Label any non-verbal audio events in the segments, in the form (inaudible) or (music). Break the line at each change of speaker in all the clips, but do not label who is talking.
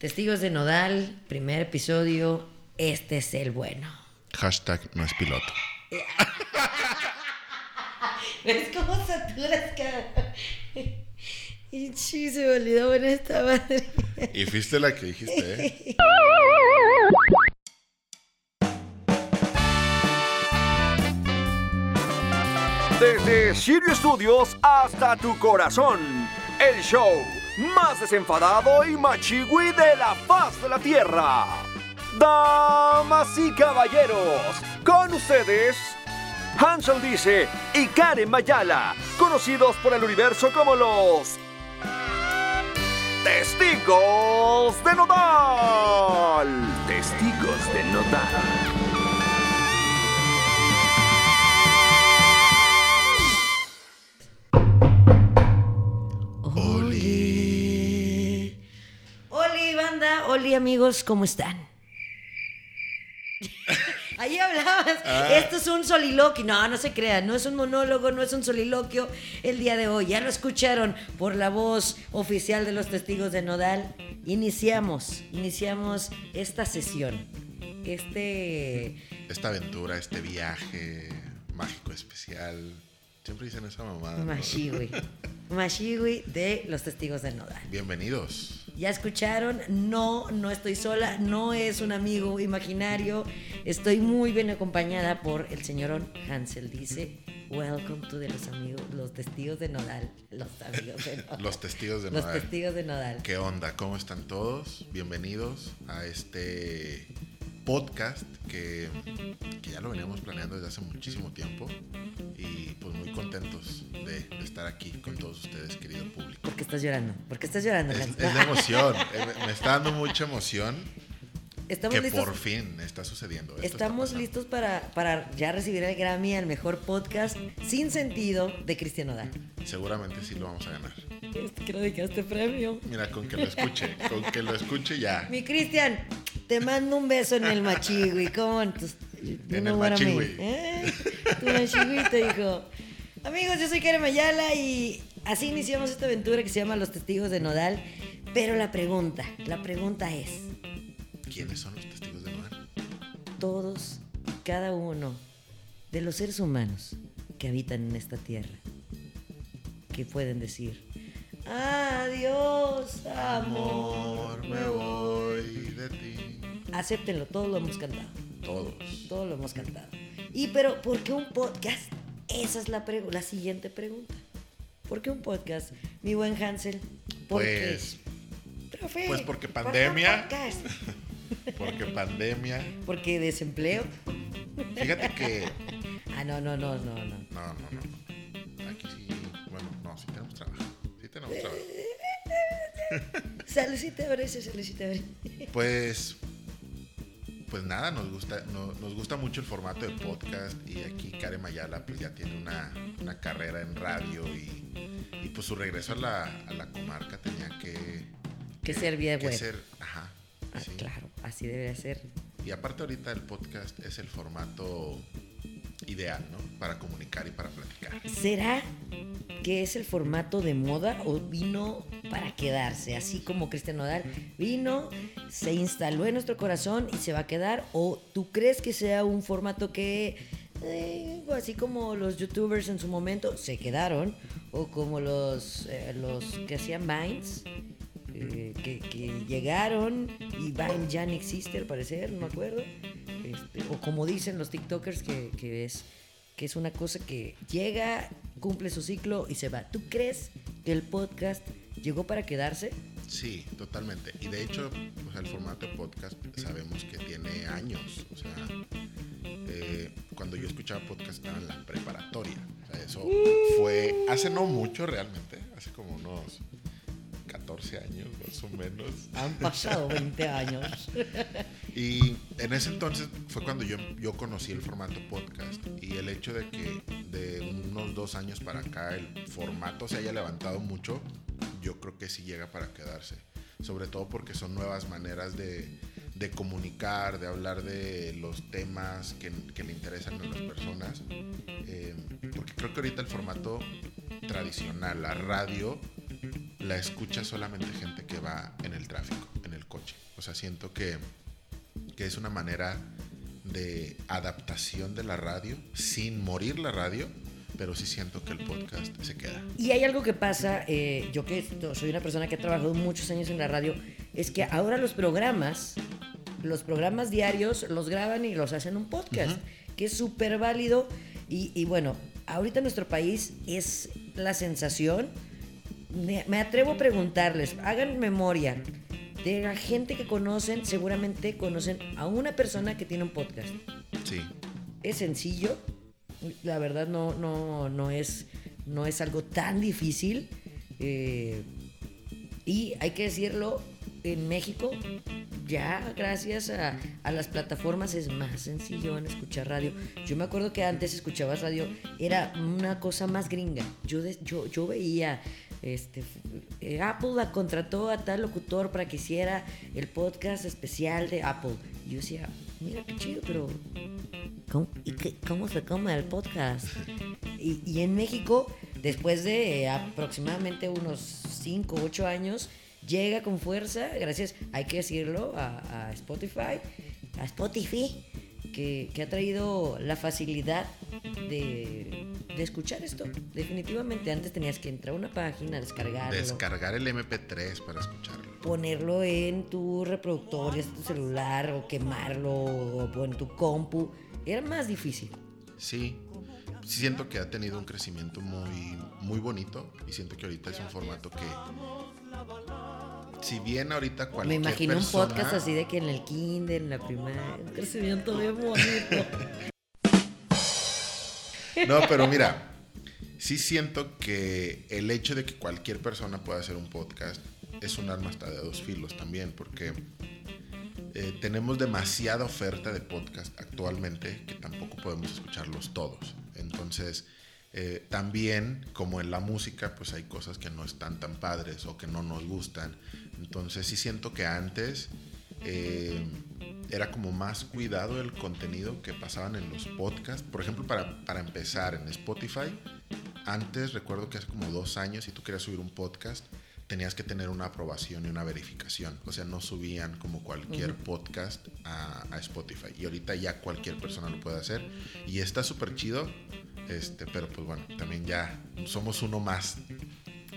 Testigos de Nodal, primer episodio. Este es el bueno.
Hashtag no es piloto. (laughs)
¿Ves cómo saturas cada.? (laughs) Y sí, se me olvidó en esta madre.
Y fuiste la que dijiste, ¿eh?
Desde Sirio Studios hasta tu corazón, el show más desenfadado y machigüi de la faz de la tierra. Damas y caballeros, con ustedes, Hansel Dice y Karen Mayala, conocidos por el universo como los Testigos de Nodal. Testigos de Nodal.
Oli, amigos, ¿cómo están? (laughs) Ahí hablabas.
Ah.
Esto es un soliloquio. No, no se crean. No es un monólogo, no es un soliloquio el día de hoy. Ya lo escucharon por la voz oficial de los testigos de Nodal. Iniciamos, iniciamos esta sesión. Este.
Esta aventura, este viaje mágico especial. Siempre dicen esa mamada. ¿no? (laughs)
Mashiwi de los testigos de Nodal.
Bienvenidos.
Ya escucharon, no, no estoy sola, no es un amigo imaginario. Estoy muy bien acompañada por el señorón Hansel. Dice, welcome to de los amigos, los testigos de Nodal. Los amigos de Nodal. (laughs)
Los testigos de
Los
Nodal.
testigos de Nodal.
¿Qué onda? ¿Cómo están todos? Bienvenidos a este podcast que, que ya lo veníamos planeando desde hace muchísimo tiempo y pues muy contentos de, de estar aquí con todos ustedes, querido público.
¿Por qué estás llorando? ¿Por qué estás llorando,
Es, es de (laughs) emoción, eh, me está dando mucha emoción
Estamos
que
listos.
por fin está sucediendo. esto
Estamos listos para, para ya recibir el Grammy al mejor podcast sin sentido de Cristian Nodal.
Seguramente sí lo vamos a ganar.
Quiero dedicar este premio.
Mira, con que lo escuche, con que lo escuche ya.
Mi Cristian, te mando un beso en el machigüi. ¿Cómo? Entonces,
En el machigüi.
¿Eh? Tu machigüito, hijo. Amigos, yo soy Karen Mayala y así iniciamos esta aventura que se llama Los Testigos de Nodal. Pero la pregunta, la pregunta es,
¿Quiénes son los testigos de Nodal?
todos y cada uno de los seres humanos que habitan en esta tierra, que pueden decir, adiós, amor,
Amor, me voy de ti.
Acéptenlo, todos lo hemos cantado.
Todos.
Todo lo hemos cantado. Y pero, ¿por qué un podcast? Esa es la, la siguiente pregunta. ¿Por qué un podcast, mi buen Hansel? ¿Por
Pues,
qué? Profe,
pues porque
¿por qué un
pandemia.
podcast? (laughs)
porque pandemia.
Porque desempleo.
Fíjate que. (laughs)
Ah, no, no, no, no, no.
No, no, no. Aquí sí. Bueno, no, sí tenemos trabajo. Sí tenemos trabajo.
Saludcita, abrazo, saludcita, abrazo.
Pues. Pues nada, nos gusta, no- nos gusta mucho el formato de podcast y aquí Karen Mayala pues ya tiene una, una carrera en radio y, y, pues su regreso a la, a la comarca tenía que,
Que ser vía
que ser, ajá,
Ah,
sí.
claro, así debería ser.
Y aparte ahorita el podcast es el formato ideal, ¿no? Para comunicar y para platicar.
¿Será que es el formato de moda o vino para quedarse? Así como Cristian Nodal vino, se instaló en nuestro corazón y se va a quedar. ¿O tú crees que sea un formato que, eh, así como los youtubers en su momento se quedaron? O como los, eh, los que hacían Vines, eh, que, que llegaron y Vine ya no existe al parecer, no me acuerdo. Este, o como dicen los TikTokers, que, que es, que es una cosa que llega, cumple su ciclo y se va. ¿Tú crees que el podcast llegó para quedarse?
Sí, totalmente. Y de hecho, sea, el formato de podcast sabemos que tiene años. O sea, eh, cuando yo escuchaba podcast estaba en la preparatoria. O sea, eso fue hace no mucho realmente, hace como unos 14 años más o menos.
Han pasado 20 años.
Y en ese entonces fue cuando yo, yo conocí el formato podcast y el hecho de que de unos dos años para acá el formato se haya levantado mucho, yo creo que sí llega para quedarse. Sobre todo porque son nuevas maneras de, de comunicar, de hablar de los temas que, que le interesan a las personas. Eh, porque creo que ahorita el formato tradicional, la radio, la escucha solamente gente que va en el tráfico, en el coche. O sea, siento que, que es una manera de adaptación de la radio sin morir la radio, pero sí siento que el podcast se queda.
Y hay algo que pasa, eh, yo que soy una persona que ha trabajado muchos años en la radio, es que ahora los programas, los programas diarios los graban y los hacen un podcast, que es súper válido. Y, y bueno, ahorita en nuestro país es la sensación. Me, atrevo a preguntarles, hagan memoria. De la gente que conocen, seguramente conocen a una persona que tiene un podcast.
Sí.
Es sencillo, la verdad no, no, no, es, no es algo tan difícil. eh, y hay que decirlo, en México ya gracias a, a las plataformas es más sencillo en escuchar radio. Yo me acuerdo que antes escuchabas radio, era una cosa más gringa. Yo, de- yo, yo veía, este, eh, Apple la contrató a tal locutor para que hiciera el podcast especial de Apple. Yo decía, mira qué chido, pero ¿Cómo, y qué- cómo se come el podcast? Y, y en México, después de eh, aproximadamente unos 5 o 8 años, llega con fuerza, gracias, hay que decirlo, a, a Spotify, a Spotify, que, que ha traído la facilidad de, de escuchar esto. Definitivamente, antes tenías que entrar a una página, descargarlo
Descargar el MP3 para escucharlo.
ponerlo en tu reproductor, ya sea tu celular, o quemarlo, o en tu compu. Era más difícil.
Sí, siento que ha tenido un crecimiento muy, muy bonito y siento que ahorita es un formato que, si bien ahorita
Me imagino un podcast así de que en el kinder, en la primaria, un crecimiento bien bonito. (laughs)
No, pero mira, sí siento que el hecho de que cualquier persona pueda hacer un podcast es un arma hasta de dos filos también, porque eh, tenemos demasiada oferta de podcast actualmente que tampoco podemos escucharlos todos. Entonces, eh, también, como en la música, pues hay cosas que no están tan padres o que no nos gustan. Entonces, sí siento que antes eh, era como más cuidado el contenido que pasaban en los podcasts. Por ejemplo, para, para empezar, en Spotify, antes recuerdo que hace como dos años, si tú querías subir un podcast, tenías que tener una aprobación y una verificación. O sea, no subían como cualquier podcast a, a Spotify. Y ahorita ya cualquier persona lo puede hacer. Y está súper chido. Este, pero pues bueno, también ya somos uno más.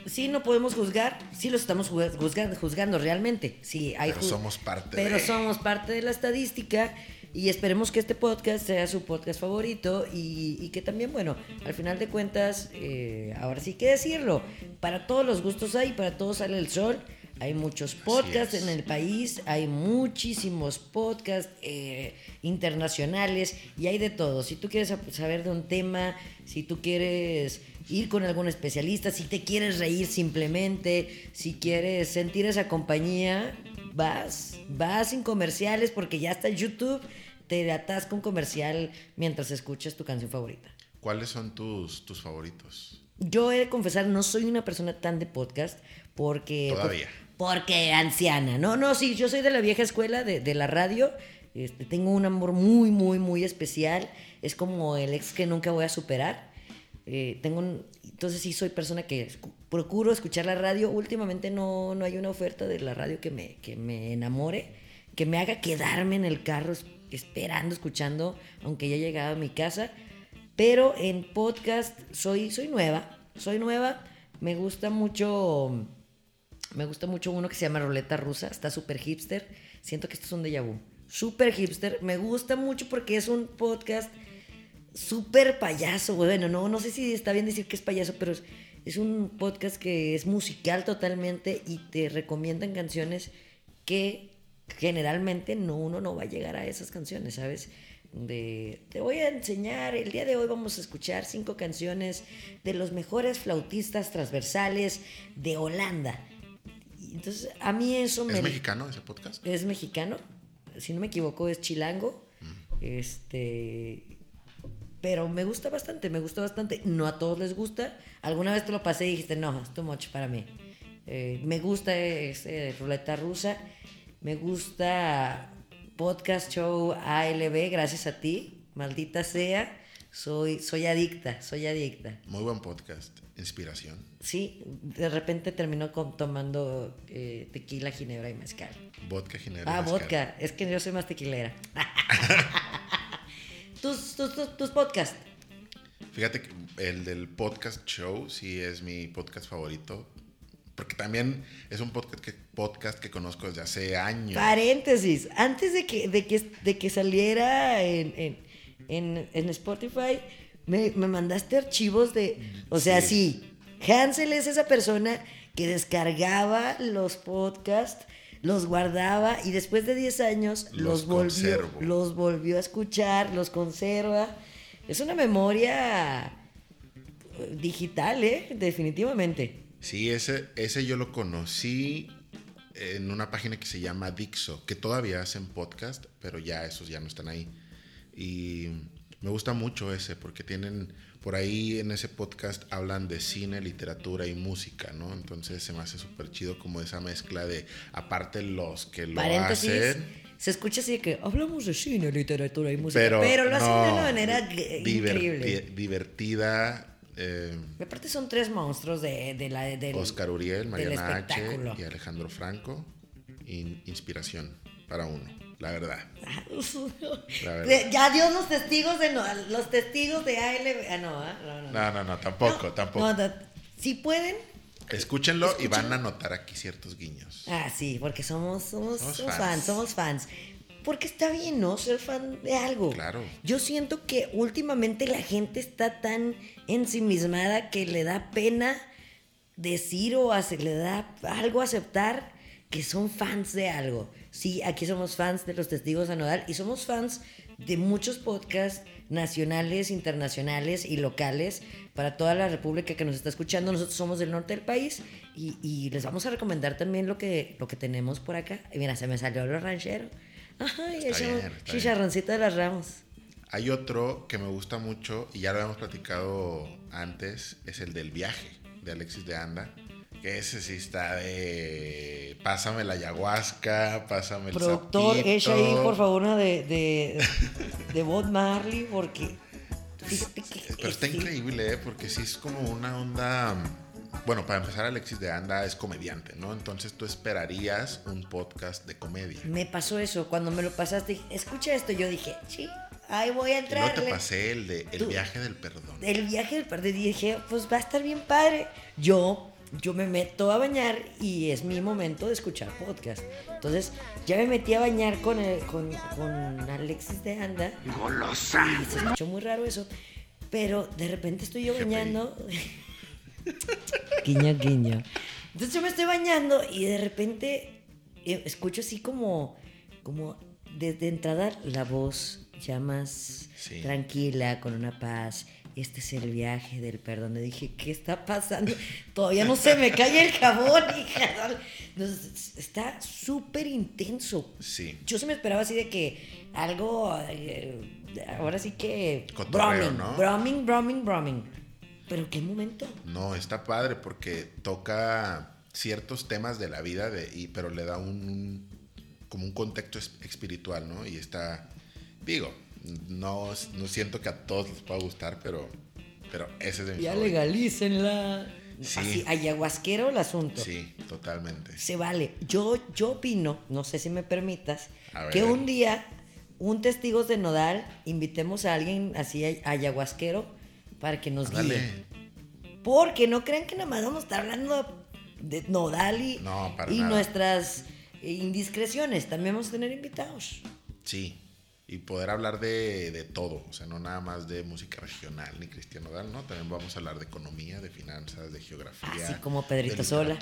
Sí, no podemos juzgar, sí los estamos juzga- juzgando, juzgando realmente. Sí, hay
Pero somos parte
Pero
de-
somos parte de la estadística y esperemos que este podcast sea su podcast favorito y, y que también, bueno, al final de cuentas, eh, ahora sí que decirlo, para todos los gustos hay, para todos sale el sol. Hay muchos podcasts en el país, hay muchísimos podcasts eh, internacionales y hay de todo. Si tú quieres sab- saber de un tema, si tú quieres ir con algún especialista, si te quieres reír simplemente, si quieres sentir esa compañía, vas, vas sin comerciales porque ya está YouTube, te atasca un comercial mientras escuchas tu canción favorita.
¿Cuáles son tus, tus favoritos?
Yo he de confesar, no soy una persona tan de podcast porque...
Todavía.
Porque anciana. No, no, sí, yo soy de la vieja escuela de, de la radio. Este, tengo un amor muy, muy, muy especial. Es como el ex que nunca voy a superar. Eh, tengo entonces sí soy persona que procuro escuchar la radio. Últimamente no, no hay una oferta de la radio que me, que me enamore, que me haga quedarme en el carro es- esperando, escuchando, aunque ya he llegado a mi casa. Pero en podcast soy, soy nueva, soy nueva. Me gusta mucho, me gusta mucho uno que se llama Roleta Rusa, está súper hipster. Siento que esto es un déjà vu. Súper hipster. Me gusta mucho porque es un podcast súper payaso. Bueno, no, no sé si está bien decir que es payaso, pero es, es un podcast que es musical totalmente y te recomiendan canciones que generalmente no, uno no va a llegar a esas canciones, ¿sabes? De, te voy a enseñar, el día de hoy vamos a escuchar cinco canciones de los mejores flautistas transversales de Holanda. Entonces, a mí eso me...
¿Es mexicano ese podcast?
Es mexicano, si no me equivoco es chilango. Este, pero me gusta bastante, me gusta bastante. No a todos les gusta. Alguna vez te lo pasé y dijiste, no, es too much para mí. Eh, me gusta ese ruleta rusa. Me gusta podcast show ALB, gracias a ti, maldita sea. Soy, soy adicta, soy adicta.
Muy buen podcast. Inspiración.
Sí, de repente terminó con- tomando eh, tequila, ginebra y mezcal.
Vodka ginebra.
Ah,
mezcal.
vodka. Es que yo soy más tequilera. (laughs) tus, tus, tus, tus podcasts.
Fíjate que el del podcast show sí es mi podcast favorito. Porque también es un podcast que, podcast que conozco desde hace años.
Paréntesis. Antes de que, de que, de que saliera en, en, en- en Spotify, me, me mandaste archivos de. O sea, sí. Hansel es esa persona que descargaba los podcasts, los guardaba y después de 10 años los,
Los
volvió, los volvió a escuchar, los conserva. Es una memoria eh, digital, ¿eh? Definitivamente.
Sí, ese, ese yo lo conocí en una página que se llama Dixo, que todavía hacen podcast, pero ya esos ya no están ahí. Y me gusta mucho ese, porque tienen, por ahí en ese podcast hablan de cine, literatura y música, ¿no? Entonces se me hace súper chido como esa mezcla de, aparte los que lo
Paréntesis.
hacen,
Se escucha así de que hablamos de cine, literatura y música.
pero,
Pero, lo hacen de una manera
diverti-
increíble.
divertida. eh,
Aparte son tres monstruos de, de la del,
Oscar Uriel, Mariana H. y Alejandro Franco. In- inspiración para uno, la verdad. La (laughs) verdad.
Ya Dios los testigos de no, los testigos de ALB. Ah, no, ah, no, no, no.
No, no, tampoco,
No,
tampoco.
no, si pueden.
Escúchenlo y van a notar aquí ciertos guiños.
Ah, sí, porque somos, somos,
Somos
somos
fans.
fans. somos fans. Porque está bien, ¿no? Ser fan de algo.
Claro.
Yo siento que últimamente la gente está tan ensimismada que le da pena decir o hace- le da algo aceptar que son fans de algo. Sí, aquí somos fans de los testigos a Nodal y somos fans de muchos podcasts nacionales, internacionales y locales para toda la república que nos está escuchando. Nosotros somos del norte del país y, y les vamos a recomendar también lo que, lo que tenemos por acá. Y mira, se me salió lo ranchero. Ay, chicharroncito de las ramos.
Hay otro que me gusta mucho y ya lo habíamos platicado antes, es el del viaje de Alexis de Anda. Que ese sí está de. Pásame la ayahuasca, pásame el
Productor,
sapito.
echa ahí por favor una de, de, de Bob Marley porque
Pero está
sí,
increíble, ¿eh? porque sí es como una onda. Bueno, para empezar, Alexis de Anda es comediante, ¿no? Entonces tú esperarías un podcast de comedia.
me pasó eso cuando me lo pasaste dije, escucha esto yo dije sí ahí voy a
Y luego te pasé el de El
Tú-
viaje del perdón.
el viaje del perdón y dije pues va a estar bien padre yo yo me meto a bañar y es mi momento de escuchar podcast entonces ya me metí a bañar con el, con, con Alexis de Anda
Golosa.
Y se escuchó muy raro eso. Pero de repente estoy yo bañando. (laughs) guiño, guiño. Entonces yo me estoy bañando y de repente eh, escucho así como, como desde entrada la voz ya más
Sí.
tranquila, con una paz. Este es el viaje del perdón. Y dije, ¿qué está pasando? Todavía no se me cae el jabón, (laughs) hija. Entonces, está súper intenso.
Sí.
Yo se me esperaba así de que algo, eh, ahora sí que...
Cotorreo,
Bromming,
¿no?
bromming, bromming, bromming. Pero qué momento.
No, está padre porque toca ciertos temas de la vida, de, y, pero le da un como un contexto es- espiritual, ¿no? Y está, digo, no, no siento que a todos les pueda gustar, pero, pero ese es de mis
Ya legalícenla.
Sí.
Así, ayahuasquero el asunto.
Sí, totalmente.
Se vale. Yo, yo opino, no sé si me permitas, que un día, un testigos de nodal, invitemos a alguien así ay- ayahuasquero para que nos
Dale.
guíe. Porque no crean que nada más vamos a estar hablando de nodal y,
No,
y nuestras eh, indiscreciones. También vamos a tener invitados.
Sí. Y poder hablar de, de todo, o sea, no nada más de música regional ni cristiano Dal, ¿no? También vamos a hablar de economía, de finanzas, de geografía.
Así como Pedrito
de
Sola. (laughs)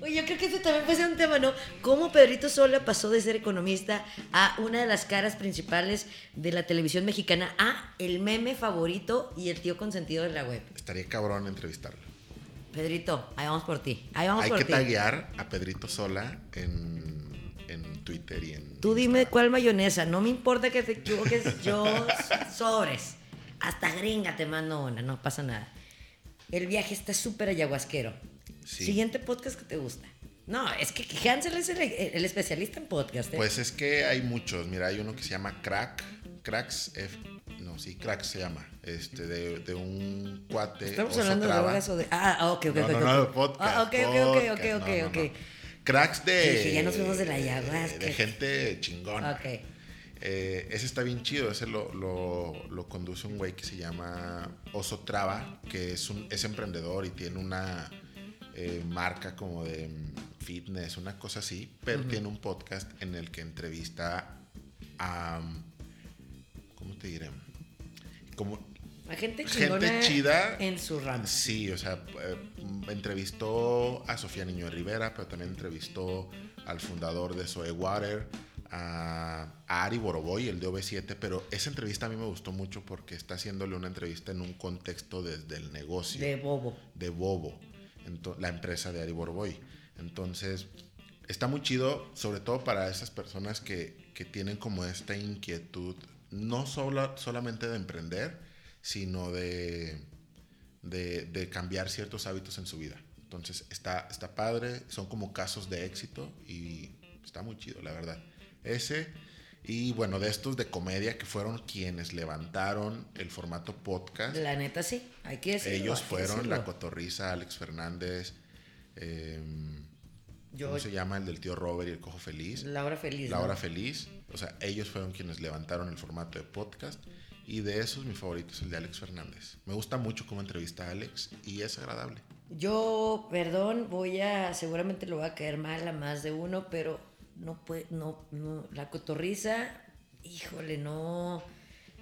Oye, yo creo que ese también puede ser un tema, ¿no? Cómo Pedrito Sola pasó de ser economista a una de las caras principales de la televisión mexicana, a el meme favorito y el tío consentido de la web.
Estaría cabrón entrevistarlo.
Pedrito, ahí vamos por ti. Ahí vamos
Hay
por
que
ti.
taguear a Pedrito Sola en, en Twitter y en.
Tú dime
Instagram.
cuál mayonesa. No me importa que te equivoques. Yo (laughs) sobres. Hasta gringa te mando una. No pasa nada. El viaje está súper ayahuasquero.
Sí.
Siguiente podcast que te gusta. No, es que Hansel es el, el especialista en podcast. ¿eh?
Pues es que hay muchos. Mira, hay uno que se llama Crack, Cracks F, no, sí, Cracks se llama, este, de, de un cuate.
Estamos hablando de
Traba.
drogas o de. Ah, ok, ok,
No,
ok.
no, no, de podcast.
Ah, ok, ok, ok, ok, ok,
no,
ok.
no. Cracks de.
Dije, ya nos fuimos de la ayahuasca.
De, gente chingona.
Ok.
Eh, ese está bien chido, ese lo, lo, lo conduce un güey que se llama Oso Traba, que es, un, es emprendedor y tiene una eh, marca como de mm, fitness, una cosa así, pero tiene un podcast en el que entrevista a... ¿Cómo te diré? Como
La gente
chida.
en su rama.
Sí, o sea, eh, entrevistó a Sofía Niño de Rivera, pero también entrevistó al fundador de Soe Water, a, a Ari Boroboy, el de OV7, pero esa entrevista a mí me gustó mucho porque está haciéndole una entrevista en un contexto desde el negocio
De bobo.
de Bobo, la empresa de Ari Boroboy. Entonces, está muy chido, sobre todo para esas personas que, que tienen como esta inquietud, no solo, solamente de emprender, sino de, de, de cambiar ciertos hábitos en su vida. Entonces, está, está padre, son como casos de éxito y está muy chido, la verdad. Ese, y bueno, de estos de comedia que fueron quienes levantaron el formato podcast.
La neta sí, hay que decirlo.
Ellos fueron
decirlo.
la cotorriza, Alex Fernández, eh,
Yo,
¿cómo se llama? El del tío Robert y el cojo feliz.
La hora feliz.
La
¿no?
hora feliz. O sea, ellos fueron quienes levantaron el formato de podcast. Y de esos, mi favorito es el de Alex Fernández. Me gusta mucho cómo entrevista a Alex y es agradable.
Yo, perdón, voy a, seguramente lo va a caer mal a más de uno, pero no puede, no, no, la cotorriza, híjole, no,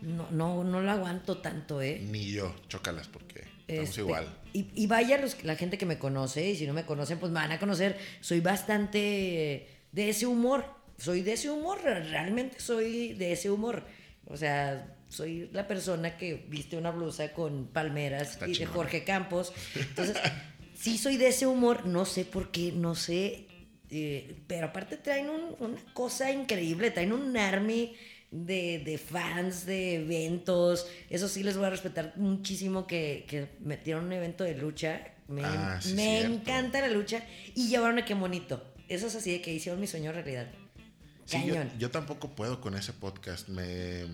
no, no, no la aguanto tanto, ¿eh?
Ni yo, chócalas porque estamos
Este,
igual.
Y, y vaya los, la gente que me conoce, y si no me conocen, pues me van a conocer. Soy bastante de ese humor. Soy de ese humor, realmente soy de ese humor. O sea, soy la persona que viste una blusa con palmeras
Está
y de. Jorge Campos. (laughs) Entonces, sí soy de ese humor, no sé por qué, no sé. eh, pero aparte traen un- una cosa increíble, traen un army de, de fans, de eventos. Eso sí les voy a respetar muchísimo que, que metieron un evento de lucha. Me,
Ah, sí,
me encanta la lucha y llevaron a qué bonito. Eso es así de que hicieron mi sueño realidad.
Sí, yo,
Cañón.
yo tampoco puedo con ese podcast. Me,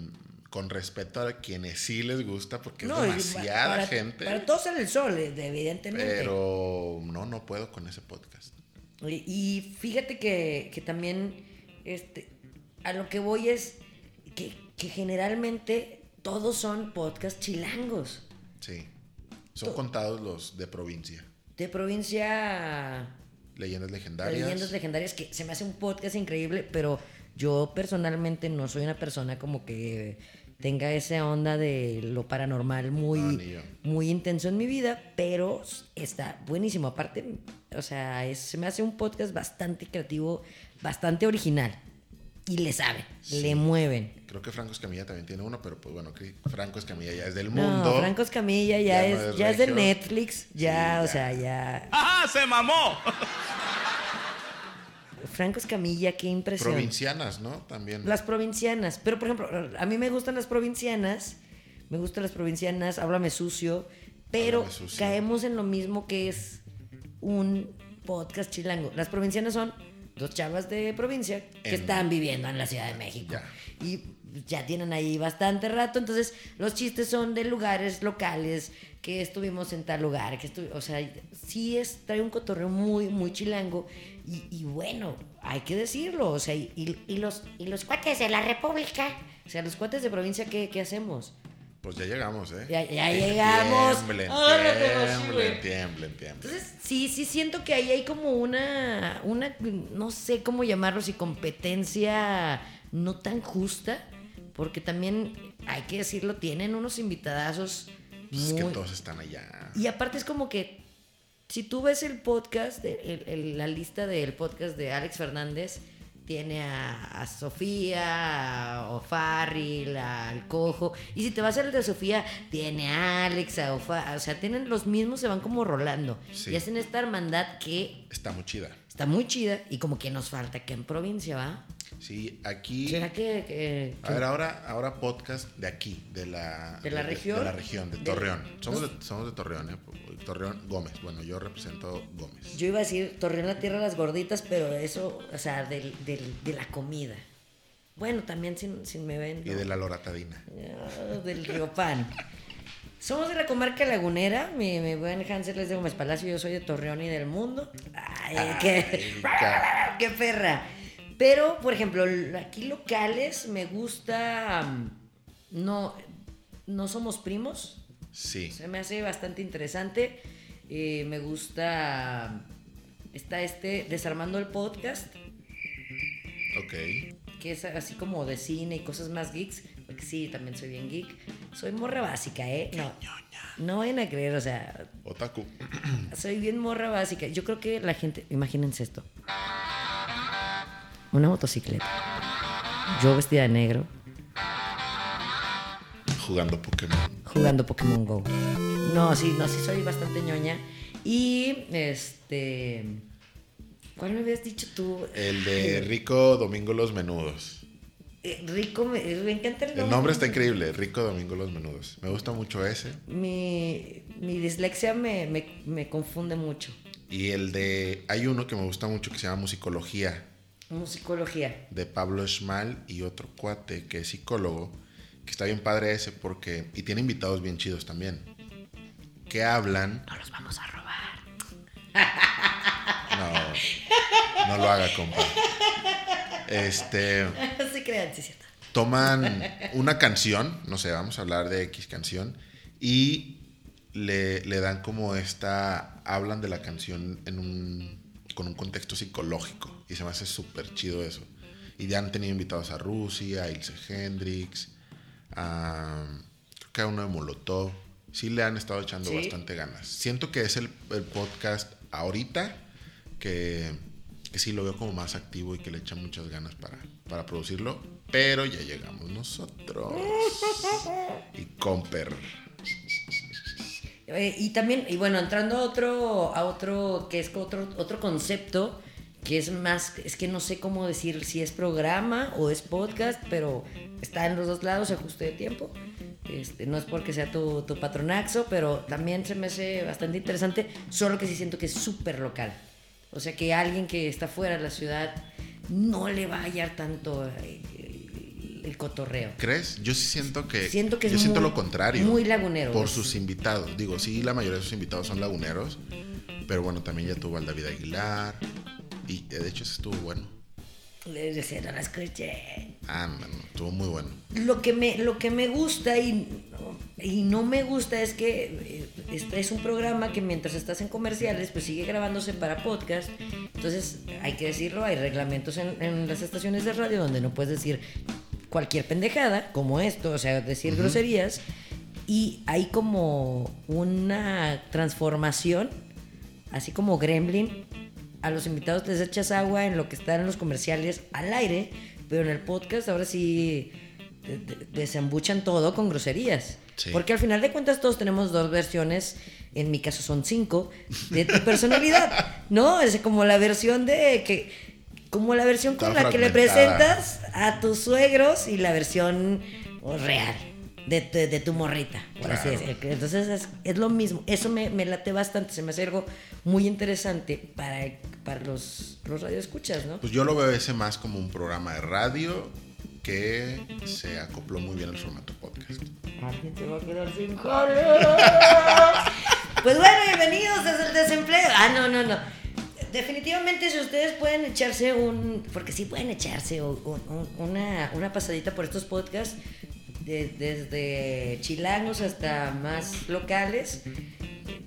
con respeto a quienes sí les gusta, porque
No,
es demasiada
para,
gente.
Para todos en el sol, eh, evidentemente.
Pero no, no puedo con ese podcast.
Y, fíjate que, que también este, a lo que voy es que, que generalmente todos son podcast chilangos.
Sí. Son contados los de provincia.
De provincia
Leyendas legendarias.
leyendas legendarias, que se me hace un podcast increíble, pero yo personalmente no soy una persona como que tenga esa onda de lo paranormal muy,
No, yo.
muy intenso en mi vida, pero está buenísimo. Aparte, o sea, es- se me hace un podcast bastante creativo, bastante original. Y le saben, le mueven.
Creo que Franco Escamilla también tiene uno, pero pues bueno, que Franco Escamilla ya es del
No,
mundo.
Franco Escamilla ya,
Ya no
es, ya es de. Netflix, ya,
Sí,
o
ya.
sea, ya.
¡Ajá! ¡Se mamó!
Franco Escamilla, qué impresión.
Provincianas, ¿no? También.
Las provincianas. Pero, por ejemplo, a mí me gustan las provincianas. Me gustan las provincianas, háblame sucio. Pero
Háblame sucio.
caemos en lo mismo que es un podcast chilango. Las provincianas son dos chavas de provincia que
En-
están viviendo en la Ciudad de México.
Ya.
Y ya tienen ahí bastante rato. Entonces, los chistes son de lugares locales que estuvimos en tal lugar. Que estu- o sea, sí es, trae un cotorreo muy, muy chilango. Y, y bueno, hay que decirlo. O sea, y, y- y los, y los cuates de la República. O sea, los cuates de provincia, ¿qué, qué hacemos?
Pues ya llegamos, ¿eh?
Ya- ya llegamos.
Tiemblen,
así,
tiemblen, tiemblen, tiemblen.
Entonces, sí, sí siento que ahí hay como una, una, no sé cómo llamarlo, si competencia no tan justa, porque también, hay que decirlo, tienen unos invitadazos
Pues es que todos están allá.
Y aparte es como que, si tú ves el podcast, el- el- la lista del podcast de Alex Fernández, tiene a, a Sofía, a O'Farrill, al Cojo. Y si te vas al de Sofía, tiene a Alex, a O'Farrill. O sea, tienen los mismos, se van como rolando.
Sí.
Y hacen esta hermandad que
Está muy chida.
Está muy chida y como que nos falta que en provincia, ¿va?
Sí, aquí.
¿Será que...? que-
A ver, ahora, ahora podcast de aquí, de la,
¿De la región?
De la región, de
De-
Torreón. Somos de, somos de Torreón, ¿eh? Torreón Gómez. Bueno, yo represento Gómez.
Yo iba a decir Torreón la tierra de las gorditas, pero eso, o sea, del, del- de la comida. Bueno, también sin, sin me ven.
Y de la loratadina.
Ah, del Río Pan. Somos de la comarca lagunera. Mi, mi buen Hansel es de Gómez Palacio. Yo soy de Torreón y del mundo. Ay, qué,
ca- (laughs)
qué perra. Pero, por ejemplo, aquí locales me gusta. um, No, no somos primos.
Sí.
Se me hace bastante interesante. Eh, me gusta. Está este Desarmando el Podcast,
Ok.
que es así como de cine y cosas más geeks. Porque sí, también soy bien geek. Soy morra básica, ¿eh? No, no vayan a creer, o sea,
Otaku. (clears throat)
soy bien morra básica. Yo creo que la gente, imagínense esto. Una motocicleta. Yo vestida de negro,
Jugando Pokémon.
jugando Pokémon Go. No, sí, no, sí soy bastante ñoña. Y este. ¿Cuál me habías dicho tú?
El de (laughs) Rico Domingo Los Menudos.
Eh, Rico, me, me encanta el nombre.
El nombre está increíble, Rico Domingo Los Menudos. Me gusta mucho ese.
Mi, mi dislexia me, me, me confunde mucho.
Y el de. Hay uno que me gusta mucho que se llama Musicología,
Musicología.
de Pablo Schmal y otro cuate que es psicólogo. Que está bien padre ese porque. Y tiene invitados bien chidos también. Que hablan.
No los vamos a robar.
No, no lo haga, compa. Este.
Crean, sí cierto.
toman (laughs) una canción, no sé, vamos a hablar de X canción, y le, le dan como esta, hablan de la canción en un, con un contexto psicológico, y se me hace súper chido eso. Y ya han tenido invitados a Rusia, a Ilse Hendrix, a, creo que a uno de Molotov. Sí le han estado echando
Sí.
bastante ganas. Siento que es el, el podcast ahorita que, que sí lo veo como más activo y que le echan muchas ganas para, para producirlo. Pero ya llegamos nosotros. Y Comper.
Eh, y también, y bueno, entrando a otro, a otro, que es otro, otro concepto, que es más, es que no sé cómo decir si es programa o es podcast, pero está en los dos lados, ajuste de tiempo. Este, no es porque sea tu, tu patronaxo, pero también se me hace bastante interesante, solo que sí siento que es súper local. O sea, que alguien que está fuera de la ciudad no le va a hallar tanto eh, el, el cotorreo.
¿Crees? Yo sí siento que.
Siento que es
yo siento
muy-
lo contrario.
muy lagunero.
Por sus invitados. Digo, sí, la mayoría de sus invitados son laguneros. Pero bueno, también ya tuvo al David Aguilar. Y eh, de hecho, ese estuvo bueno.
Les decía, no la escuché.
Ah, no, estuvo muy bueno.
Lo que me, lo que me gusta y, y no me gusta es que eh, este es un programa que mientras estás en comerciales, pues sigue grabándose para podcast. Entonces, hay que decirlo, hay reglamentos en, en las estaciones de radio donde no puedes decir cualquier pendejada, como esto, o sea, decir groserías. Y hay como una transformación, así como Gremlin. A los invitados les echas agua en lo que están en los comerciales al aire, pero en el podcast ahora sí de- de- desembuchan todo con groserías.
Sí.
Porque al final de cuentas todos tenemos dos versiones, en mi caso son cinco, de tu personalidad. ¿No? Es como la versión de que. Como la versión con
Está
la que le presentas a tus suegros y la versión oh, real de, tu- de tu morrita, por así
Claro.
decirlo. Entonces es, es lo mismo. Eso me, me late bastante. Se me hace algo muy interesante para, para los, los radioescuchas, ¿no?
Pues yo lo veo ese más como un programa de radio que se acopló muy bien al formato podcast.
Alguien se va a quedar sin jale. Pues bueno, bienvenidos desde el desempleo. Ah, no, no, no. Definitivamente si ustedes pueden echarse un, porque sí pueden echarse un- un- una, una pasadita por estos podcasts, de- desde chilangos hasta más locales,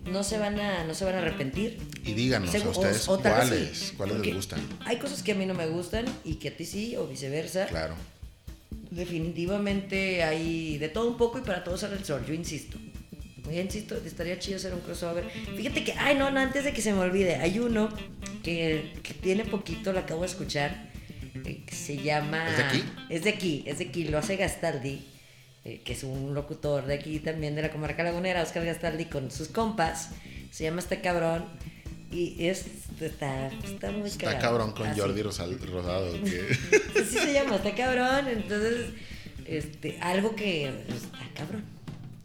no se van a, no se van a arrepentir.
Y díganos a ustedes
o- o
cuáles,
sí,
cuáles les gustan.
Hay cosas que a mí no me gustan y que a ti sí, o viceversa.
Claro.
Definitivamente hay de todo un poco y para todos sale el sol, yo insisto. Yo insisto, estaría chido hacer un crossover. Fíjate que, ay no, no, antes de que se me olvide, hay uno que, que tiene poquito, lo acabo de escuchar, eh, que se llama...
¿Es de aquí?
Es de aquí, es de aquí, lo hace Gastaldi, eh, que es un locutor de aquí también de la comarca lagunera, Oscar Gastaldi, con sus compas, se llama este cabrón, y es, está, está muy
Está
cagado.
cabrón con
Así.
Jordi Rosal- Rosado. Que...
Así (laughs) se llama, está cabrón. Entonces, este, algo que pues, está cabrón.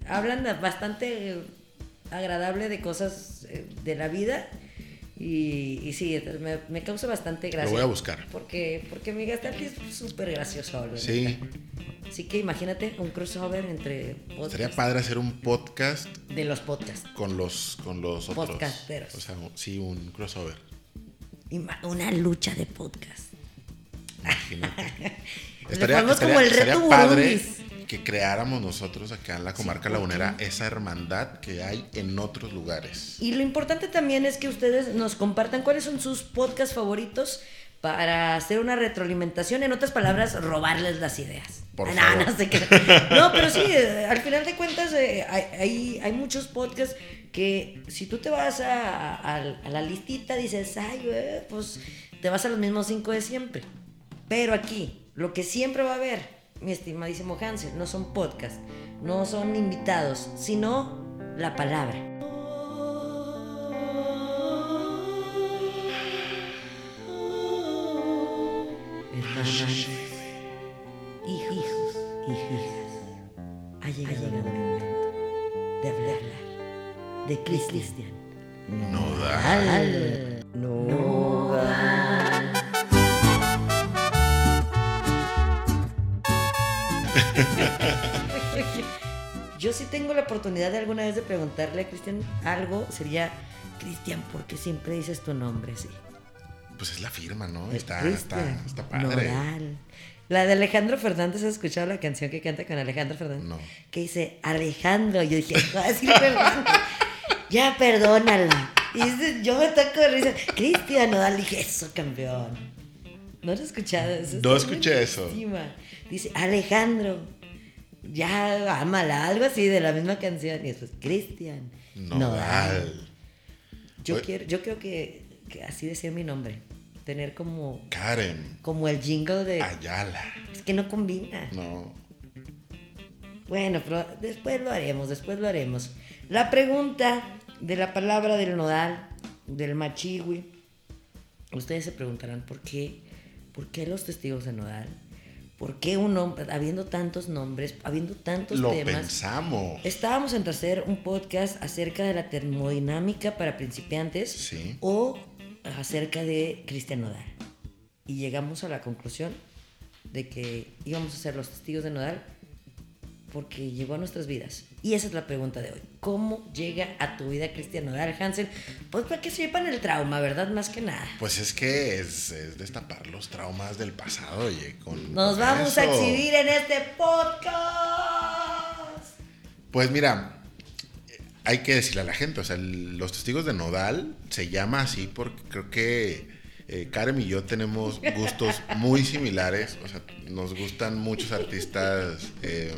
Hablan bastante agradable de cosas eh, de la vida Y, y sí, me, me causa bastante gracia.
Lo voy a buscar.
Porque, porque mi Gastaldi es súper gracioso.
Sí.
Así que imagínate un crossover entre podcast
Sería padre hacer un podcast
de los podcasts.
con los, con los otros.
Podcasteros.
O sea, sí, un crossover.
Una lucha de podcast.
Imagínate. (laughs)
Le ponemos como el
estaría
reto
padre
Burundis.
que creáramos nosotros acá en la comarca
¿por qué
lagunera esa hermandad que hay en otros lugares.
Y lo importante también es que ustedes nos compartan cuáles son sus podcasts favoritos para hacer una retroalimentación. En otras palabras, robarles las ideas.
Por
no,
favor.
no sé qué. No, pero sí, (laughs) eh, al final de cuentas eh, hay, hay, muchos podcasts que si tú te vas a, a- a la listita dices, ay, güey, pues te vas a los mismos cinco de siempre. Pero aquí, lo que siempre va a haber, mi estimadísimo Hansel, no son podcasts, no son invitados, sino la palabra. Oportunidad de alguna vez de preguntarle a Cristian algo, sería, Cristian, ¿por qué siempre dices tu nombre así?
Pues es la firma, ¿no?
Es
Está, está, está padre.
La de Alejandro Fernández, ¿has escuchado la canción que canta con Alejandro Fernández?
No.
Que dice, Alejandro. Yo dije, "Va a decir perdón". ya perdónala. Y dice, yo me toco de risa. Cristian Nodal, dije, eso, campeón. ¿No lo has escuchado? Eso
No escuché eso.
Dice, Alejandro, ya ámala, algo así de la misma canción. Y después, Cristian
Nodal.
Yo
Oye.
quiero, yo creo que, que así decía mi nombre. Tener como,
Karen.
como el jingle de.
Ayala.
Es que no combina.
No.
Bueno, pero después lo haremos, después lo haremos. La pregunta de la palabra del nodal, del machiwi. Ustedes se preguntarán por qué, por qué los testigos de nodal, por qué un nombre, habiendo tantos nombres, habiendo tantos
Lo
temas.
pensamos.
Estábamos entre hacer un podcast acerca de la termodinámica para principiantes
Sí.
o acerca de Cristian Nodal. Y llegamos a la conclusión de que íbamos a ser los testigos de Nodal porque llegó a nuestras vidas. Y esa es la pregunta de hoy. ¿Cómo llega a tu vida Cristian Nodal Hansen? Pues para que sepan el trauma, ¿verdad? Más que nada.
Pues es que es, es destapar los traumas del pasado, oye. Con,
Nos
con
vamos a exhibir en este podcast.
Pues mira, hay que decirle a la gente, o sea, el- los testigos de Nodal se llama así porque creo que eh, Karen y yo tenemos gustos muy similares, o sea, nos gustan muchos artistas eh,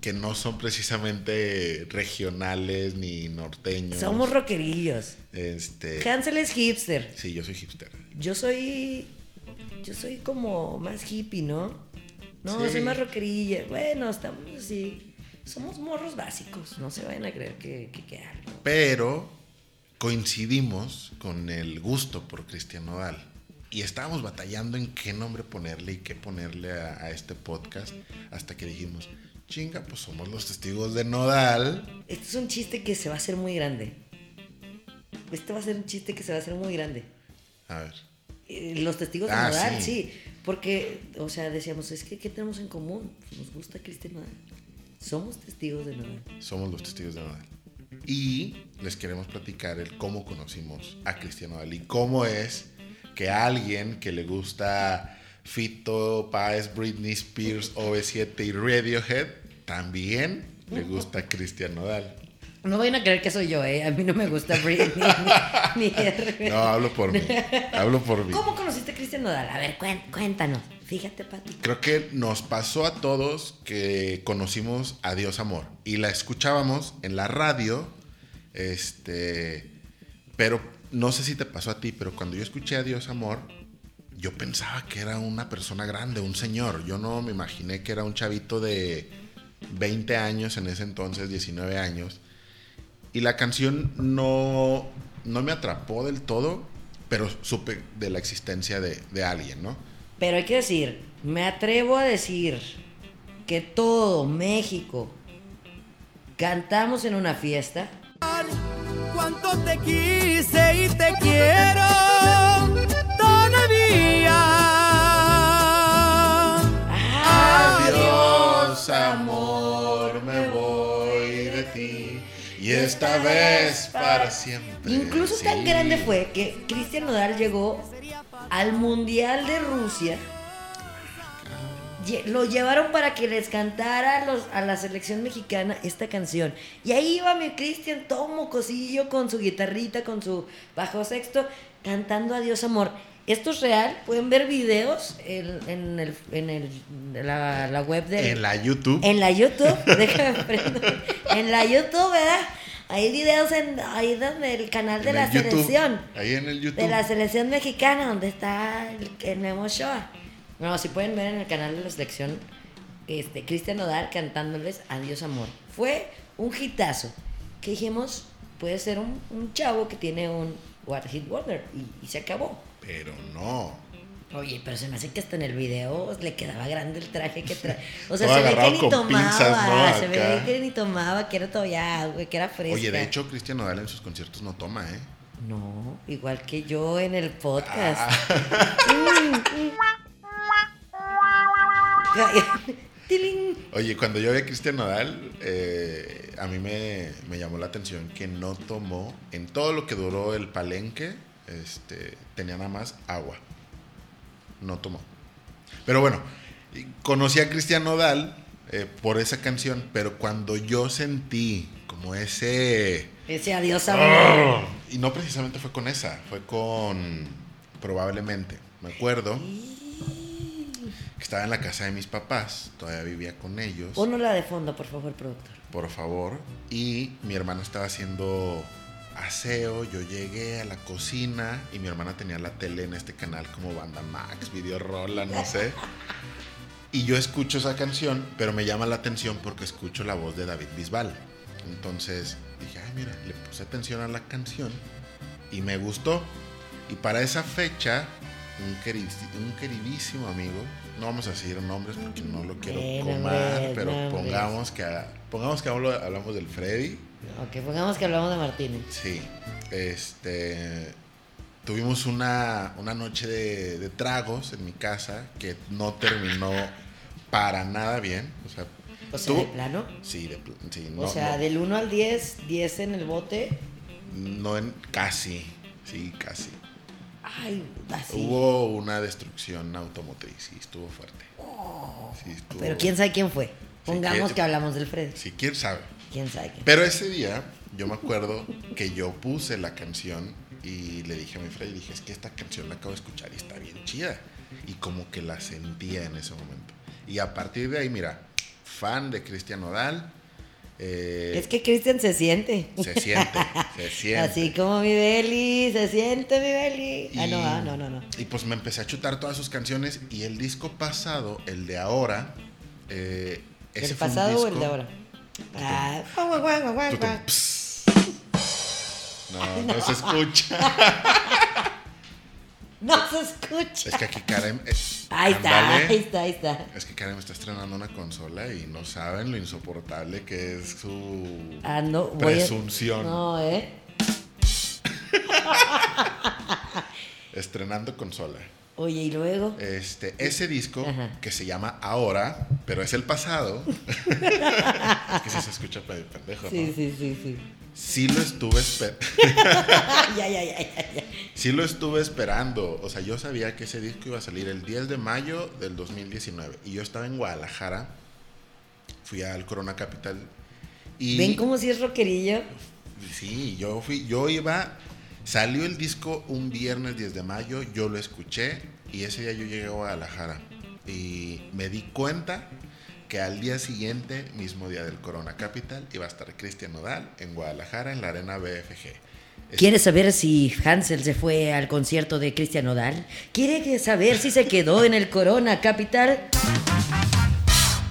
que no son precisamente regionales ni norteños.
Somos rockerillos.
Este,
Hansel es hipster.
sí, yo soy hipster.
Yo soy. Yo soy como más hippie, ¿no? No,
Sí.
soy más rockerilla. Bueno, estamos así. Somos morros básicos. No se vayan a creer que, que, que algo.
Pero coincidimos con el gusto por Cristian Nodal. Y estábamos batallando en qué nombre ponerle y qué ponerle a, a este podcast. Hasta que dijimos, chinga, pues somos los testigos de Nodal.
Esto es un chiste que se va a hacer muy grande. Este va a ser un chiste que se va a hacer muy grande.
A ver.
Eh, Los testigos de
Ah,
Nodal,
sí.
sí. Porque, o sea, decíamos, es que ¿qué tenemos en común? Nos gusta Cristian Nodal. Somos testigos de Nodal.
Somos los testigos de Nodal. Y les queremos platicar el cómo conocimos a Cristian Nodal y cómo es que alguien que le gusta Fito, Páez, Britney Spears, OV7 y Radiohead también le gusta Cristian Nodal.
No vayan a creer que soy yo, ¿eh? A mí no me gusta Britney (laughs) ni.
No, hablo por mí. Hablo por mí.
¿Cómo conociste a Cristian Nodal? A ver, cuéntanos. Fíjate, Pati.
Creo que nos pasó a todos que conocimos a Dios Amor y la escuchábamos en la radio, este, pero no sé si te pasó a ti, pero cuando yo escuché a Dios Amor, yo pensaba que era una persona grande, un señor. Yo no me imaginé que era un chavito de 20 años en ese entonces, 19 años. Y la canción no, no me atrapó del todo, pero supe de la existencia de, de alguien, ¿no?
Pero hay que decir, me atrevo a decir que todo México cantamos en una fiesta
cuánto te quise y te quiero
Y esta vez para siempre.
Incluso tan grande fue que Cristian Nodal llegó al Mundial de Rusia. Lo llevaron para que les cantara a, los- a la selección mexicana esta canción. Y ahí iba mi Cristian, todo mocosillo, con su guitarrita, con su bajo sexto, cantando Adiós Amor. Esto es real, pueden ver videos en, en el, en el- la, la web de...
En la YouTube.
En la YouTube, (laughs) déjame. En la YouTube, ¿verdad? Hay videos en ahí donde el canal de
en
la
el YouTube.
selección.
Ahí en el YouTube.
De la selección mexicana, donde está el, el Memo Ochoa. No, si pueden ver en el canal de la selección, este, Cristian Nodal cantándoles Adiós Amor. Fue un hitazo. Que dijimos, puede ser un, un chavo que tiene un What Hit Wonder. Y, y se acabó.
Pero no.
Oye, pero se me hace que hasta en el video le quedaba grande el traje que trae. O sea, se ve que ni tomaba,
pinzas, ¿no?
se ve que ni tomaba, que era todavía, güey, que era fresca.
Oye, de hecho, Cristian Nodal en sus conciertos no toma, ¿eh?
No, igual que yo en el podcast.
Ah. (laughs) Oye, cuando yo vi a Cristian Nodal, eh, a mí me, me llamó la atención que no tomó, en todo lo que duró el palenque, este, tenía nada más agua. No tomó. Pero bueno, conocí a Cristian Nodal eh, por esa canción, pero cuando yo sentí como ese...
Ese adiós amor.
Y no precisamente fue con esa, fue con... Probablemente, me acuerdo. Que estaba en la casa de mis papás, todavía vivía con ellos.
Ponla de fondo, por favor, productor.
por favor. Y mi hermano estaba haciendo aseo. Yo llegué a la cocina y mi hermana tenía la tele en este canal como Banda Max, Video Rola, no sé. Y yo escucho esa canción, pero me llama la atención porque escucho la voz de David Bisbal. Entonces dije, ay, mira, le puse atención a la canción y me gustó. Y para esa fecha, un, un queridísimo amigo, no vamos a decir nombres porque no lo quiero
nombres,
pero pongamos que, pongamos que hablo- hablamos del Freddy.
Ok, pongamos que hablamos de Martínez.
Sí, este. Tuvimos una, una noche de, de tragos en mi casa que no terminó para nada bien. O sea,
O sea,
tuvo-
de plano.
Sí, de pl- sí, no,
o sea,
no,
del 1 al 10, 10 en el bote.
no en casi, sí, casi.
Ay, así.
Hubo una destrucción automotriz y estuvo fuerte. Sí, estuvo-
Pero quién sabe quién fue. Pongamos
que-
que hablamos del Freddy.
Sí, quién sabe.
Quién sabe quién.
Pero ese día, yo me acuerdo que yo puse la canción y le dije a mi Freddy, dije, es que esta canción la acabo de escuchar y está bien chida. Y como que la sentía en ese momento. Y a partir de ahí, mira, fan de Cristian Nodal. eh,
Es que Cristian se siente.
se siente, se (laughs) siente.
Así como mi Beli, se siente mi Beli. Ah, no, ah, no, no, no.
Y pues me empecé a chutar todas sus canciones y el disco pasado, el de ahora, eh,
¿El pasado o el de ahora? Ah,
ps. (laughs) No, no se escucha. (laughs)
No se escucha.
Es que aquí Karen. eh,
Ahí está, ahí está, ahí está.
Es que Karen está estrenando una consola y no saben lo insoportable que es su
Ah, no, a-
presunción.
No, ¿eh? (laughs)
Estrenando consola.
Oye, y luego.
Este, ese disco
Ajá.
que se llama Ahora, pero es el pasado. (laughs) es que sí se escucha pe- pendejo, ¿no?
Sí, sí, sí, sí.
Sí lo estuve esper- (laughs) (laughs)
ya, ya, ya, ya, ya.
sí lo estuve esperando. O sea, yo sabía que ese disco iba a salir el 10 de mayo del 2019 y yo estaba en Guadalajara. Fui al Corona Capital y
¿Ven cómo si es rockerillo?
Sí, yo fui, yo iba, salió el disco un viernes 10 de mayo, yo lo escuché y ese día yo llegué a Guadalajara y me di cuenta que al día siguiente, mismo día del Corona Capital, iba a estar Cristian Nodal en Guadalajara en la arena BFG.
¿Quiere saber si Hansel se fue al concierto de Cristian Nodal? ¿Quiere saber si se quedó en el Corona Capital?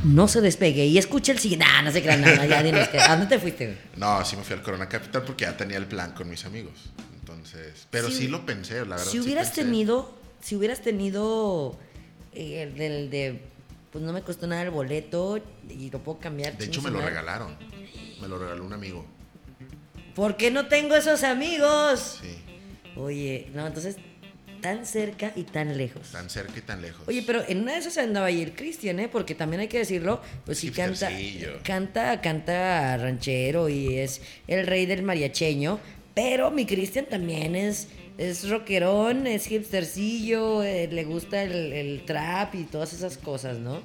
No se despegue y escuche el siguiente. Nah, no se crean nada, ya dinos que. ¿A dónde te fuiste?
No, sí me fui al Corona Capital porque ya tenía el plan con mis amigos. Entonces, pero
Si-
sí, lo pensé, la verdad.
Si hubieras tenido, si hubieras tenido eh, el del de, pues no me costó nada el boleto y lo puedo cambiar.
De hecho, me lo regalaron. Me lo regaló un amigo.
¿Por qué no tengo esos amigos?
Sí,
Oye, no, entonces tan cerca y tan lejos.
tan cerca y tan lejos.
Oye, pero en una de esas andaba ahí el Cristian, ¿eh? Porque también hay que decirlo, pues sí canta, canta, canta ranchero y es el rey del mariacheño, pero mi Cristian también es, es rockerón, es hipstercillo, eh, le gusta el, el trap y todas esas cosas, ¿no?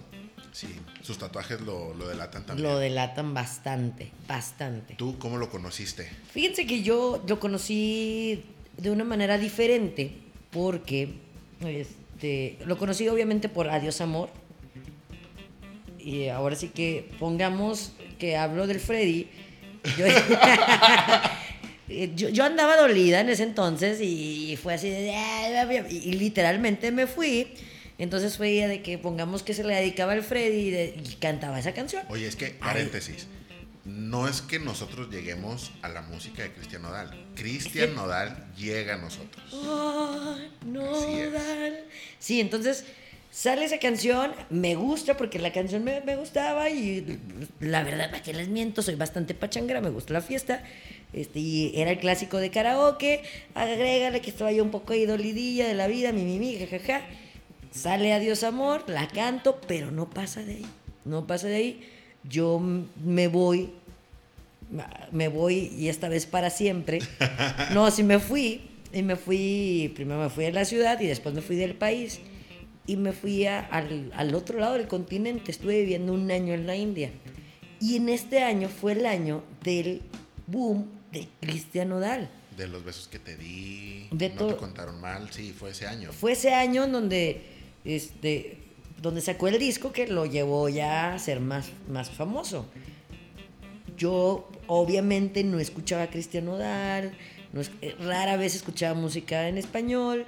Sí, sus tatuajes lo, lo delatan también.
Lo delatan bastante, bastante.
¿Tú cómo lo conociste?
Fíjense que yo lo conocí de una manera diferente porque este, lo conocí obviamente por Adiós Amor. Y ahora sí que pongamos que hablo del Freddy. Yo, (laughs) (laughs) yo, yo andaba dolida en ese entonces y fue así de... Y, y literalmente me fui. Entonces fue ella de que pongamos que se le dedicaba al Freddy y, de- y cantaba esa canción.
Oye, es que, paréntesis, no es que nosotros lleguemos a la música de Cristian Nodal. Cristian Nodal llega a nosotros.
Oh. Nodal. Sí, entonces sale esa canción, me gusta porque la canción me, me gustaba y la verdad, ¿para qué les miento? Soy bastante pachangra, me gusta la fiesta. Este, y era el clásico de karaoke, agrégale que estaba yo un poco ahí dolidilla de la vida, mi, mi, mi, jajaja. Sale Adiós Amor, la canto, pero no pasa de ahí, no pasa de ahí. Yo me voy me voy y esta vez para siempre. (laughs) No, sí me fui. Y me fui, primero me fui a la ciudad y después me fui del país. Y me fui a- al, al otro lado del continente. Estuve viviendo un año en la India. Y en este año fue el año del boom de Cristian Nodal.
De los besos que te di,
De
no te contaron mal, sí, fue ese año.
Fue ese año en donde, este, donde sacó el disco que lo llevó ya a ser más, más famoso. Yo obviamente no escuchaba a Cristian no es- eh, rara vez escuchaba música en español,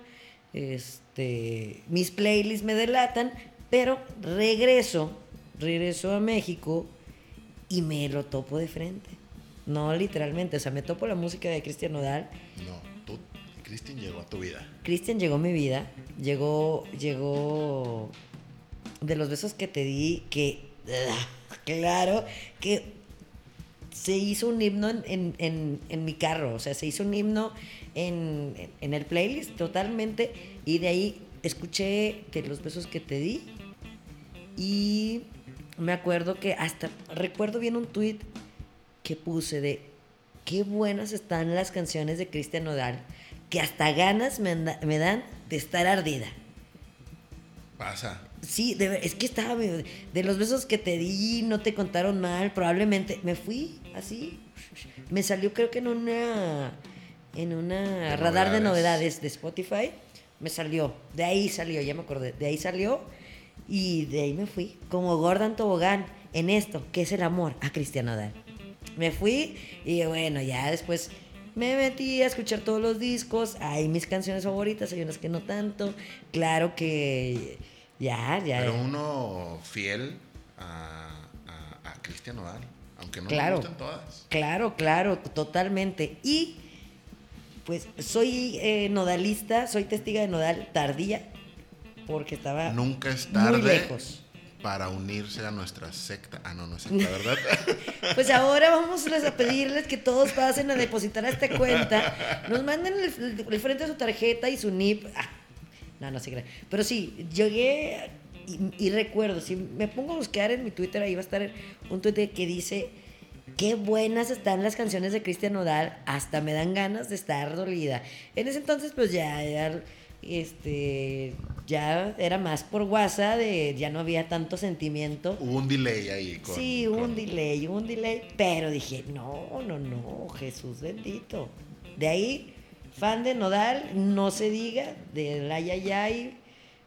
este, mis playlists me delatan, pero regreso, regreso a México y me lo topo de frente. No literalmente, o sea, me topo la música de Cristian Nodal
No, tú, Cristian llegó a tu vida.
Cristian llegó a mi vida, llegó, llegó de los besos que te di, que, claro, que se hizo un himno en, en- en- en mi carro, o sea, se hizo un himno en, en el playlist totalmente, y de ahí escuché de los besos que te di, y me acuerdo que hasta, recuerdo bien un tweet que puse de qué buenas están las canciones de Cristian Nodal, que hasta ganas me, anda- me dan de estar ardida.
Pasa.
Sí, de es que estaba de los besos que te di, no te contaron mal, probablemente me fui así. Me salió creo que en una en una
De
radar de
novedades
de Spotify, me salió, de ahí salió, ya me acordé, de ahí salió y de ahí me fui como Gordon Tobogán en esto, que es el amor a Cristian Nodal. Me fui y bueno, ya después me metí a escuchar todos los discos. Hay mis canciones favoritas, hay unas que no tanto. Claro que ya, ya.
Pero uno fiel a, a, a Cristian aunque no
Claro.
me gusten todas.
Claro, claro, totalmente. Y pues soy eh, nodalista, soy testiga de nodal tardía, porque estaba
Nunca es
muy
tarde
lejos.
para unirse a nuestra secta. Ah, no, no es secta, ¿verdad? (laughs)
Pues ahora vamos a pedirles que todos pasen a depositar a esta cuenta. Nos manden el, el frente de su tarjeta y su NIP. Ah, no, no sé qué. Pero sí, llegué y, y recuerdo, si me pongo a buscar en mi Twitter, ahí va a estar un Twitter que dice, qué buenas están las canciones de Cristian Nodal, hasta me dan ganas de estar dolida. En ese entonces, pues ya, ya, este, ya era más por WhatsApp, de, ya no había tanto sentimiento.
Hubo un delay ahí. Con,
Sí, hubo un delay, hubo un delay, pero dije, no, no, no, Jesús bendito. De ahí, fan de Nodal, no se diga, del Ayayay,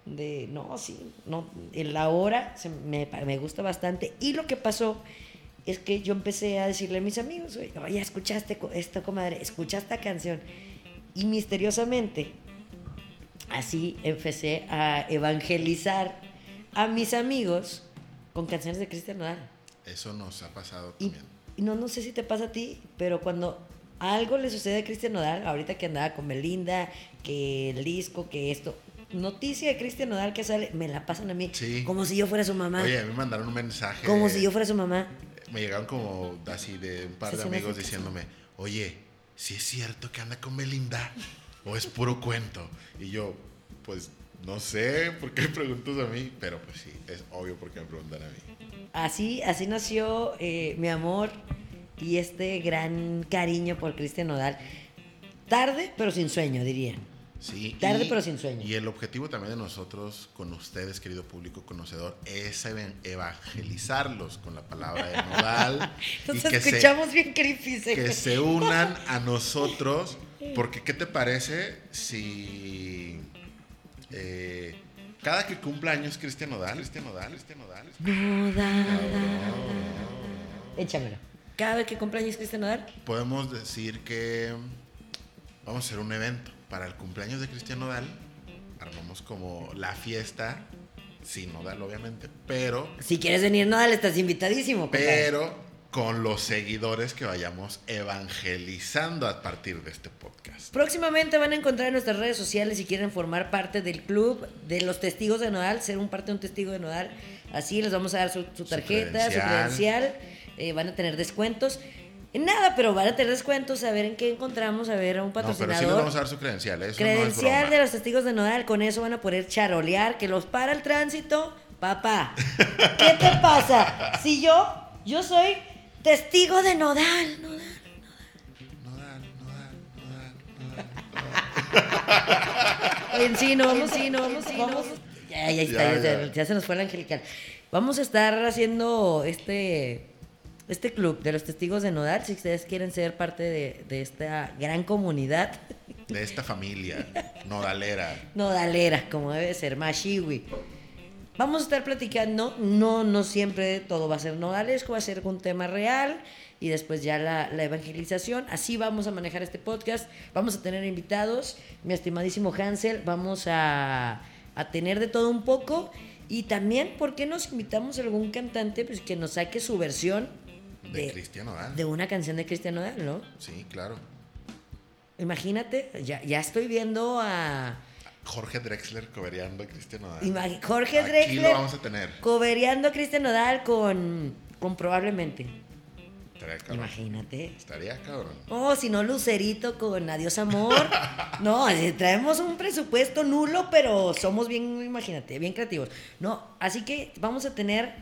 de, no, sí, no, en la hora se me, me gusta bastante. Y lo que pasó es que yo empecé a decirle a mis amigos, oye, escuchaste esto, comadre, escucha esta canción. Y misteriosamente, así empecé a evangelizar a mis amigos con canciones de Cristian Nodal.
Eso nos ha pasado
Y,
también.
y no, no sé si te pasa a ti, pero cuando algo le sucede a Cristian Nodal, ahorita que andaba con Belinda, que el disco, que esto, noticia de Cristian Nodal que sale, me la pasan a mí,
Sí.
como si yo fuera su mamá,
Oye, a mí me mandaron un mensaje.
como si yo fuera su mamá.
Me llegaron como así de un par de amigos diciéndome, oye, si es cierto que anda con Belinda o es puro cuento. Y yo, pues no sé por qué preguntas a mí, pero pues sí, es obvio por qué me preguntan a mí.
Así, así nació eh, mi amor y este gran cariño por Cristian Nodal. Tarde, pero sin sueño, diría.
Sí,
Tarde,
y-
pero sin sueño.
Y el objetivo también de nosotros, con ustedes, querido público conocedor, es evan- evangelizarlos con la palabra de Nodal. (laughs) y
Nos
que se,
escuchamos bien creepy. ¿sí?
que se unan (laughs) a nosotros. Porque, ¿qué te parece si eh, cada que cumpla años Cristian Nodal, Cristian Nodal, Cristian Nodal,
Nodal. Échamelo. Cada vez que cumpleaños Cristian Nodal,
podemos decir que vamos a hacer un evento para el cumpleaños de Cristian Nodal. Armamos como la fiesta, sin Nodal obviamente, pero,
si quieres venir Nodal, estás invitadísimo. compadre.
pero con los seguidores que vayamos evangelizando a partir de este podcast.
Próximamente van a encontrar en nuestras redes sociales si quieren formar parte del club de los testigos de Nodal, ser un parte de un testigo de Nodal. Así les vamos a dar su, su tarjeta, su
credencial.
credencial, eh, van a tener descuentos. En nada, pero van a tener descuentos, a ver en qué encontramos, a ver a un
No, pero
patrocinador.
sí les vamos a dar su credencial, eso no es
credencial
broma.
de los testigos de Nodal, con eso van a poder charolear, que los para el tránsito. Papá, (laughs) ¿qué te pasa? Si yo, yo soy testigo de Nodal, Nodal.
Nodal, Nodal, Nodal.
Oye, sí, no, vamos, sí, no, vamos, sí, no. Ya, ya está,
Ya,
ya, se-
ya.
ya se nos fue el angelical. Vamos a estar haciendo este, este club de los testigos de Nodal. Si ustedes quieren ser parte de, de esta gran comunidad
De esta familia nodalera.
nodalera, como debe ser, Mashiwi. Vamos a estar platicando, no, no siempre todo va a ser nodalesco, va a ser un tema real y después ya la, la evangelización. Así vamos a manejar este podcast. Vamos a tener invitados, mi estimadísimo Hansel, vamos a, a tener de todo un poco y también, ¿por qué nos invitamos a algún cantante pues, que nos saque su versión
De Cristian Nodal.
de una canción de Cristian Nodal, ¿no?
Sí, claro.
Imagínate, ya, ya estoy viendo a...
Jorge Drexler cobereando a Cristian Nodal.
Imagi- Jorge
Aquí
Drexler.
lo vamos a tener.
Cobereando a Cristian Nodal con, con probablemente.
Estaría cabrón.
Imagínate.
Estaría cabrón.
Oh, si no, Lucerito con Adiós Amor. (laughs) No, eh, traemos un presupuesto nulo, pero somos bien, imagínate, bien creativos. No, así que vamos a tener,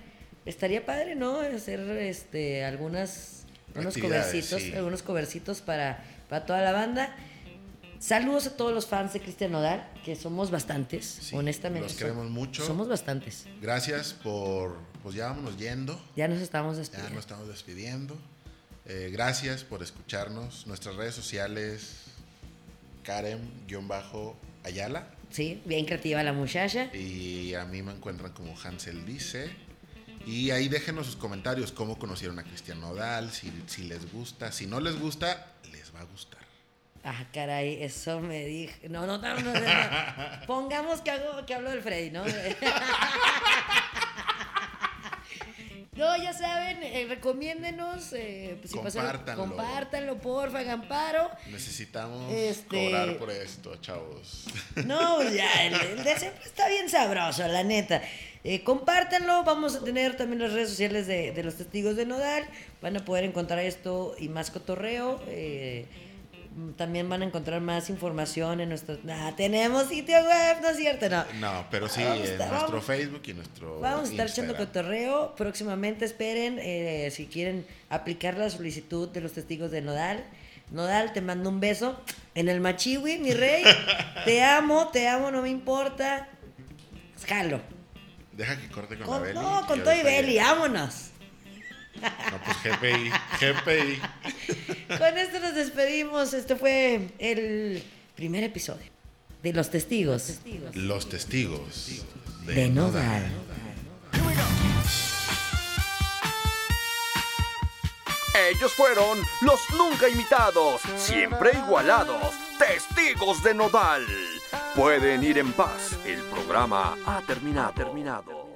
estaría padre, ¿no? Hacer este algunas, unos covercitos,
sí.
algunos covercitos para, para toda la banda. Saludos a todos los fans de Cristian Nodal, que somos bastantes,
Sí,
honestamente.
los queremos mucho.
Somos bastantes.
Gracias por. Pues ya vámonos yendo.
Ya nos estamos
Ya
despidiendo.
nos estamos despidiendo. Eh, gracias por escucharnos. Nuestras redes sociales. Karen-Ayala.
Sí, bien creativa la muchacha.
Y a mí me encuentran como Hansel Dice. Y ahí déjenos sus comentarios, cómo conocieron a Cristian Nodal, si, si les gusta. Si no les gusta, les va a gustar.
Ah, caray, eso me dije. No, no, no, no. (laughs) Pongamos que, hago, que hablo del Freddy, ¿no? (laughs) No, ya saben, eh, recomiéndenos. Eh, pues, si
Compártanlo.
compártanlo, porfa, hagan paro.
Necesitamos
Este-
cobrar por esto, chavos.
No, ya, el, el de siempre está bien sabroso, la neta. Eh, compártanlo, vamos a tener también las redes sociales de, de los testigos de Nodal. Van a poder encontrar esto y más cotorreo. eh, también van a encontrar más información en nuestro... Ah, tenemos sitio web, ¿no es cierto? No.
No, pero sí, en
estar-
nuestro Facebook y nuestro.
Vamos a estar echando cotorreo. Próximamente esperen eh, si quieren aplicar la solicitud de los testigos de Nodal. Nodal, te mando un beso en el machiwi, mi rey. (laughs) te amo, te amo, no me importa. Jalo.
Deja que corte con, la
Con,
Beli.
no, con todo y Beli,
ya-
vámonos.
No, pues GPI, GPI. (laughs)
Con esto nos despedimos. Este fue el primer episodio de Los Testigos
Los testigos
de Nodal.
Ellos fueron los nunca imitados, siempre igualados, testigos de Nodal. Pueden ir en paz, el programa ha terminado. terminado.